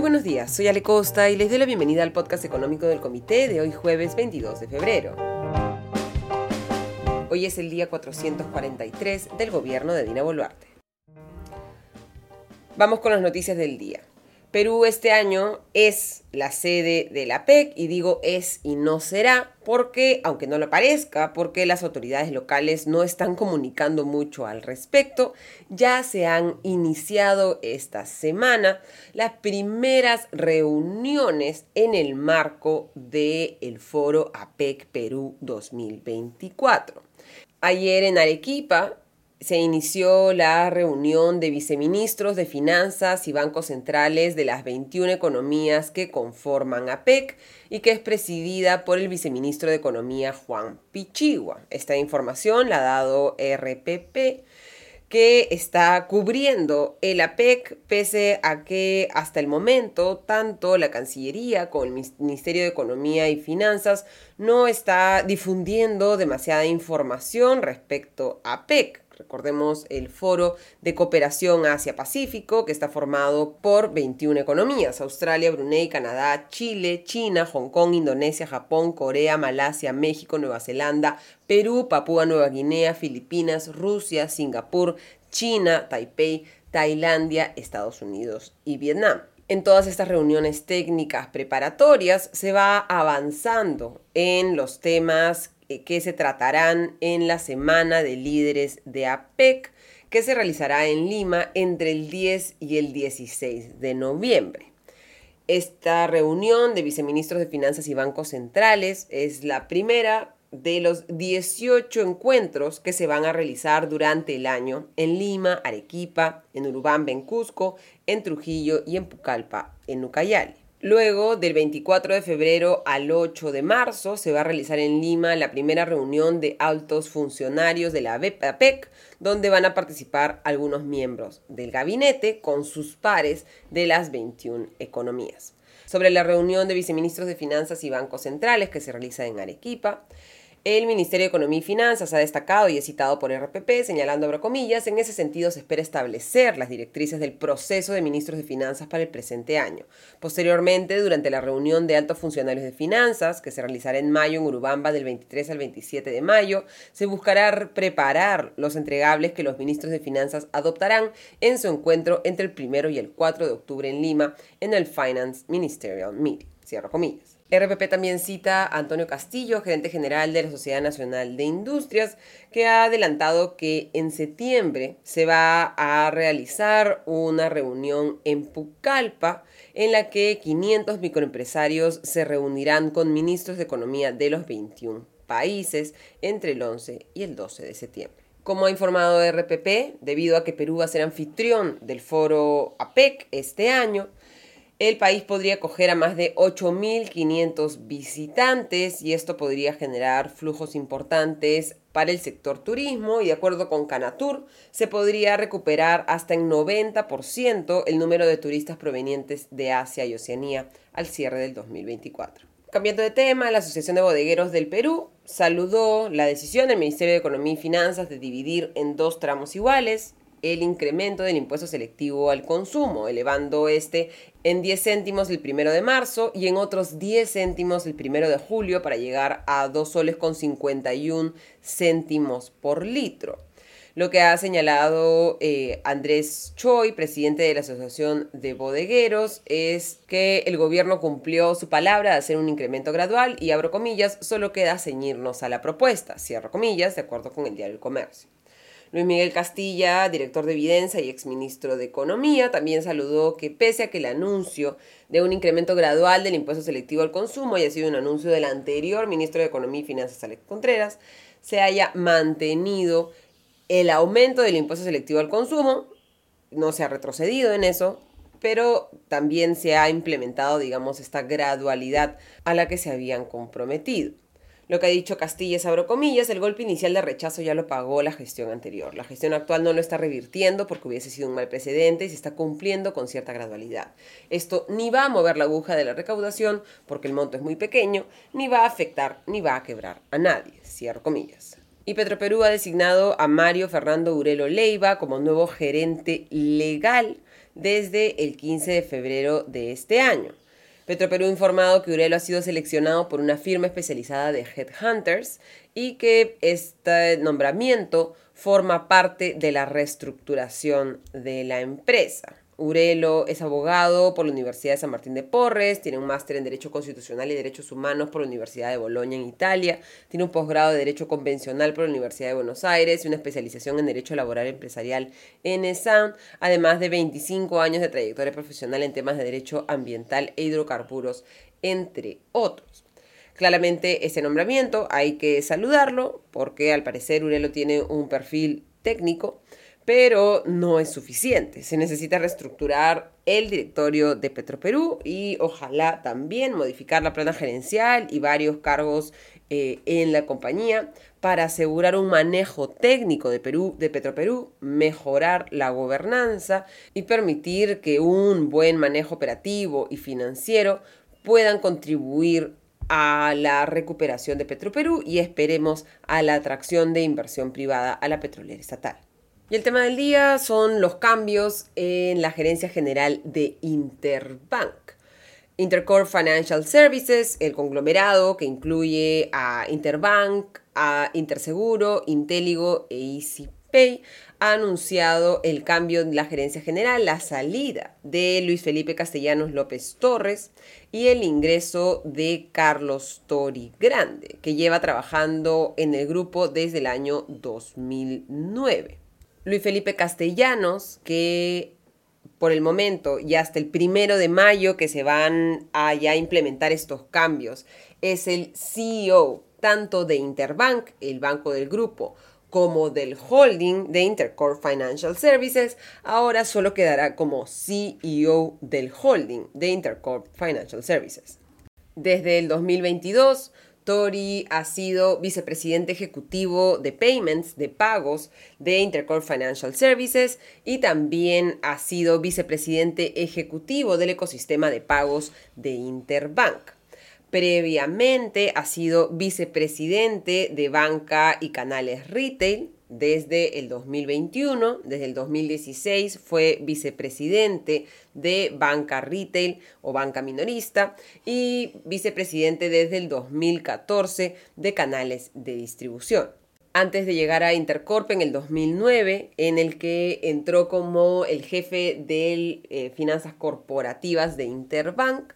Muy buenos días, soy Ale Costa y les doy la bienvenida al podcast económico del comité de hoy jueves 22 de febrero. Hoy es el día 443 del gobierno de Dina Boluarte. Vamos con las noticias del día. Perú este año es la sede de la PEC y digo es y no será porque, aunque no lo parezca, porque las autoridades locales no están comunicando mucho al respecto, ya se han iniciado esta semana las primeras reuniones en el marco del foro APEC Perú 2024. Ayer en Arequipa se inició la reunión de viceministros de finanzas y bancos centrales de las 21 economías que conforman APEC y que es presidida por el viceministro de Economía Juan Pichigua. Esta información la ha dado RPP que está cubriendo el APEC, pese a que hasta el momento tanto la Cancillería como el Ministerio de Economía y Finanzas no está difundiendo demasiada información respecto a APEC. Recordemos el Foro de Cooperación Asia-Pacífico, que está formado por 21 economías, Australia, Brunei, Canadá, Chile, China, Hong Kong, Indonesia, Japón, Corea, Malasia, México, Nueva Zelanda, Perú, Papúa Nueva Guinea, Filipinas, Rusia, Singapur, China, Taipei, Tailandia, Estados Unidos y Vietnam. En todas estas reuniones técnicas preparatorias se va avanzando en los temas que se tratarán en la Semana de Líderes de APEC, que se realizará en Lima entre el 10 y el 16 de noviembre. Esta reunión de viceministros de Finanzas y Bancos Centrales es la primera de los 18 encuentros que se van a realizar durante el año en Lima, Arequipa, en Urubamba, en Cusco, en Trujillo y en Pucallpa, en Ucayali. Luego, del 24 de febrero al 8 de marzo, se va a realizar en Lima la primera reunión de altos funcionarios de la APEC, donde van a participar algunos miembros del gabinete con sus pares de las 21 economías. Sobre la reunión de viceministros de Finanzas y Bancos Centrales que se realiza en Arequipa, el Ministerio de Economía y Finanzas ha destacado y es citado por RPP, señalando, abro comillas, en ese sentido se espera establecer las directrices del proceso de ministros de Finanzas para el presente año. Posteriormente, durante la reunión de altos funcionarios de finanzas, que se realizará en mayo en Urubamba del 23 al 27 de mayo, se buscará preparar los entregables que los ministros de Finanzas adoptarán en su encuentro entre el 1 y el 4 de octubre en Lima en el Finance Ministerial Meeting. Cierro comillas. RPP también cita a Antonio Castillo, gerente general de la Sociedad Nacional de Industrias, que ha adelantado que en septiembre se va a realizar una reunión en Pucallpa en la que 500 microempresarios se reunirán con ministros de Economía de los 21 países entre el 11 y el 12 de septiembre. Como ha informado RPP, debido a que Perú va a ser anfitrión del foro APEC este año, el país podría acoger a más de 8.500 visitantes y esto podría generar flujos importantes para el sector turismo y de acuerdo con Canatur se podría recuperar hasta en 90% el número de turistas provenientes de Asia y Oceanía al cierre del 2024. Cambiando de tema, la Asociación de Bodegueros del Perú saludó la decisión del Ministerio de Economía y Finanzas de dividir en dos tramos iguales el incremento del impuesto selectivo al consumo, elevando este en 10 céntimos el primero de marzo y en otros 10 céntimos el primero de julio para llegar a 2 soles con 51 céntimos por litro. Lo que ha señalado eh, Andrés Choi, presidente de la Asociación de Bodegueros, es que el gobierno cumplió su palabra de hacer un incremento gradual y abro comillas, solo queda ceñirnos a la propuesta, cierro comillas, de acuerdo con el diario El Comercio. Luis Miguel Castilla, director de Evidencia y exministro de Economía, también saludó que pese a que el anuncio de un incremento gradual del impuesto selectivo al consumo haya sido un anuncio del anterior ministro de Economía y Finanzas, Alex Contreras, se haya mantenido el aumento del impuesto selectivo al consumo, no se ha retrocedido en eso, pero también se ha implementado, digamos, esta gradualidad a la que se habían comprometido. Lo que ha dicho Castilla es, abro comillas, el golpe inicial de rechazo ya lo pagó la gestión anterior. La gestión actual no lo está revirtiendo porque hubiese sido un mal precedente y se está cumpliendo con cierta gradualidad. Esto ni va a mover la aguja de la recaudación porque el monto es muy pequeño, ni va a afectar ni va a quebrar a nadie. Cierro comillas. Y Petroperú ha designado a Mario Fernando Urelo Leiva como nuevo gerente legal desde el 15 de febrero de este año. Petroperú ha informado que Urelo ha sido seleccionado por una firma especializada de headhunters y que este nombramiento forma parte de la reestructuración de la empresa. Urelo es abogado por la Universidad de San Martín de Porres, tiene un máster en Derecho Constitucional y Derechos Humanos por la Universidad de Bolonia en Italia, tiene un posgrado de Derecho Convencional por la Universidad de Buenos Aires y una especialización en Derecho Laboral Empresarial en ESAM, además de 25 años de trayectoria profesional en temas de Derecho Ambiental e Hidrocarburos, entre otros. Claramente ese nombramiento hay que saludarlo porque al parecer Urelo tiene un perfil técnico pero no es suficiente. Se necesita reestructurar el directorio de Petroperú y ojalá también modificar la plana gerencial y varios cargos eh, en la compañía para asegurar un manejo técnico de, Perú, de Petroperú, mejorar la gobernanza y permitir que un buen manejo operativo y financiero puedan contribuir a la recuperación de Petroperú y esperemos a la atracción de inversión privada a la petrolera estatal. Y el tema del día son los cambios en la gerencia general de Interbank. Intercorp Financial Services, el conglomerado que incluye a Interbank, a Interseguro, Inteligo e EasyPay, ha anunciado el cambio en la gerencia general, la salida de Luis Felipe Castellanos López Torres y el ingreso de Carlos Tori Grande, que lleva trabajando en el grupo desde el año 2009. Luis Felipe Castellanos, que por el momento y hasta el primero de mayo que se van a implementar estos cambios, es el CEO tanto de Interbank, el banco del grupo, como del holding de Intercorp Financial Services, ahora solo quedará como CEO del holding de Intercorp Financial Services. Desde el 2022, Tori ha sido vicepresidente ejecutivo de payments, de pagos de Intercorp Financial Services y también ha sido vicepresidente ejecutivo del ecosistema de pagos de Interbank. Previamente ha sido vicepresidente de banca y canales retail desde el 2021, desde el 2016 fue vicepresidente de banca retail o banca minorista y vicepresidente desde el 2014 de canales de distribución. Antes de llegar a Intercorp en el 2009, en el que entró como el jefe de eh, finanzas corporativas de Interbank,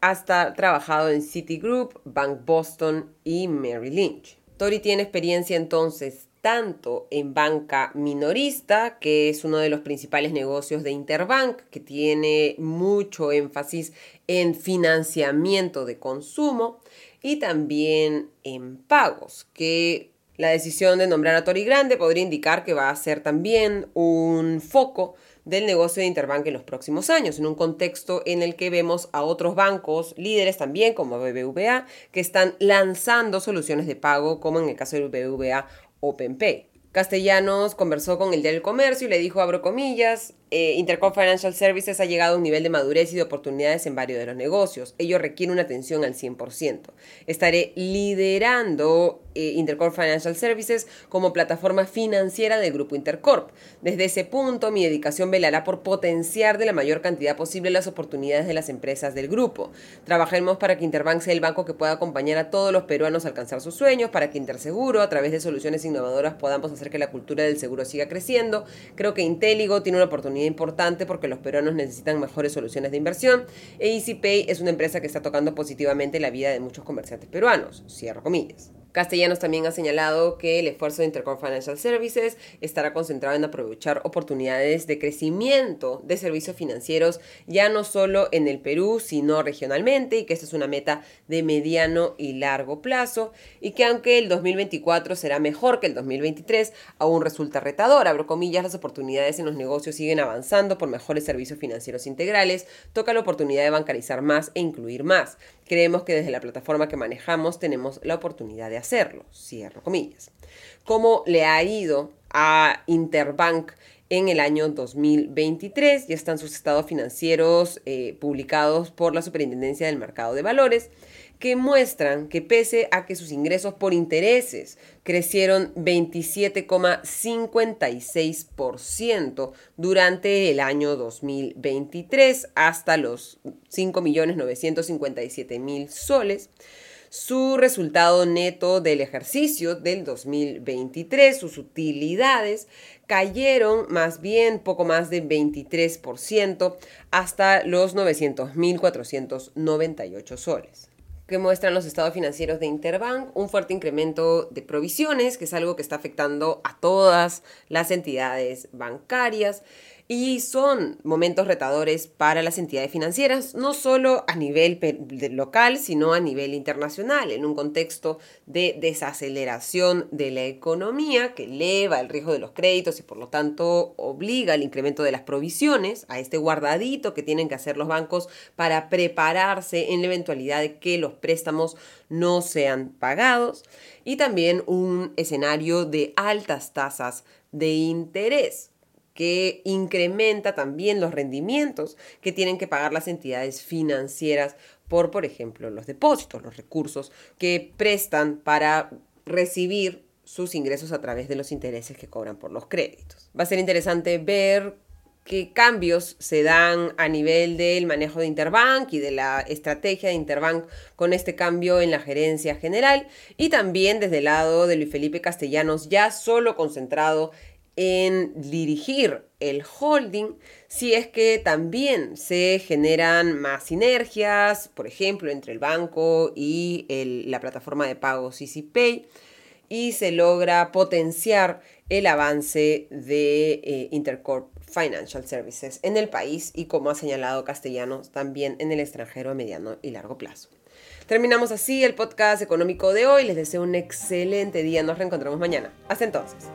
hasta trabajado en Citigroup, Bank Boston y Merrill Lynch. Tori tiene experiencia entonces tanto en banca minorista, que es uno de los principales negocios de Interbank, que tiene mucho énfasis en financiamiento de consumo, y también en pagos, que la decisión de nombrar a Tori Grande podría indicar que va a ser también un foco del negocio de Interbank en los próximos años, en un contexto en el que vemos a otros bancos líderes también, como BBVA, que están lanzando soluciones de pago, como en el caso de BBVA OpenPay. Castellanos conversó con el del comercio y le dijo, abro comillas, eh, Intercom Financial Services ha llegado a un nivel de madurez y de oportunidades en varios de los negocios. Ello requiere una atención al 100%. Estaré liderando eh, Intercorp Financial Services como plataforma financiera del grupo Intercorp. Desde ese punto, mi dedicación velará por potenciar de la mayor cantidad posible las oportunidades de las empresas del grupo. Trabajaremos para que Interbank sea el banco que pueda acompañar a todos los peruanos a alcanzar sus sueños, para que Interseguro, a través de soluciones innovadoras, podamos hacer que la cultura del seguro siga creciendo. Creo que Inteligo tiene una oportunidad importante porque los peruanos necesitan mejores soluciones de inversión e EasyPay es una empresa que está tocando positivamente la vida de muchos comerciantes peruanos. Cierro comillas. Castellanos también ha señalado que el esfuerzo de Intercorp Financial Services estará concentrado en aprovechar oportunidades de crecimiento de servicios financieros ya no solo en el Perú, sino regionalmente y que esta es una meta de mediano y largo plazo y que aunque el 2024 será mejor que el 2023, aún resulta retador. Abro comillas, las oportunidades en los negocios siguen avanzando por mejores servicios financieros integrales, toca la oportunidad de bancarizar más e incluir más. Creemos que desde la plataforma que manejamos tenemos la oportunidad de hacerlo, cierro comillas. ¿Cómo le ha ido a Interbank en el año 2023. Ya están sus estados financieros eh, publicados por la Superintendencia del Mercado de Valores que muestran que pese a que sus ingresos por intereses crecieron 27,56% durante el año 2023 hasta los 5.957.000 soles, su resultado neto del ejercicio del 2023, sus utilidades, cayeron más bien poco más de 23% hasta los 900.498 soles. Que muestran los estados financieros de Interbank, un fuerte incremento de provisiones, que es algo que está afectando a todas las entidades bancarias y son momentos retadores para las entidades financieras, no solo a nivel local, sino a nivel internacional, en un contexto de desaceleración de la economía que eleva el riesgo de los créditos y por lo tanto obliga al incremento de las provisiones, a este guardadito que tienen que hacer los bancos para prepararse en la eventualidad de que los préstamos no sean pagados, y también un escenario de altas tasas de interés que incrementa también los rendimientos que tienen que pagar las entidades financieras por, por ejemplo, los depósitos, los recursos que prestan para recibir sus ingresos a través de los intereses que cobran por los créditos. Va a ser interesante ver qué cambios se dan a nivel del manejo de Interbank y de la estrategia de Interbank con este cambio en la gerencia general y también desde el lado de Luis Felipe Castellanos ya solo concentrado en dirigir el holding si es que también se generan más sinergias, por ejemplo, entre el banco y la plataforma de pagos EasyPay y se logra potenciar el avance de eh, Intercorp Financial Services en el país y como ha señalado Castellanos también en el extranjero a mediano y largo plazo. Terminamos así el podcast económico de hoy. Les deseo un excelente día. Nos reencontramos mañana. Hasta entonces.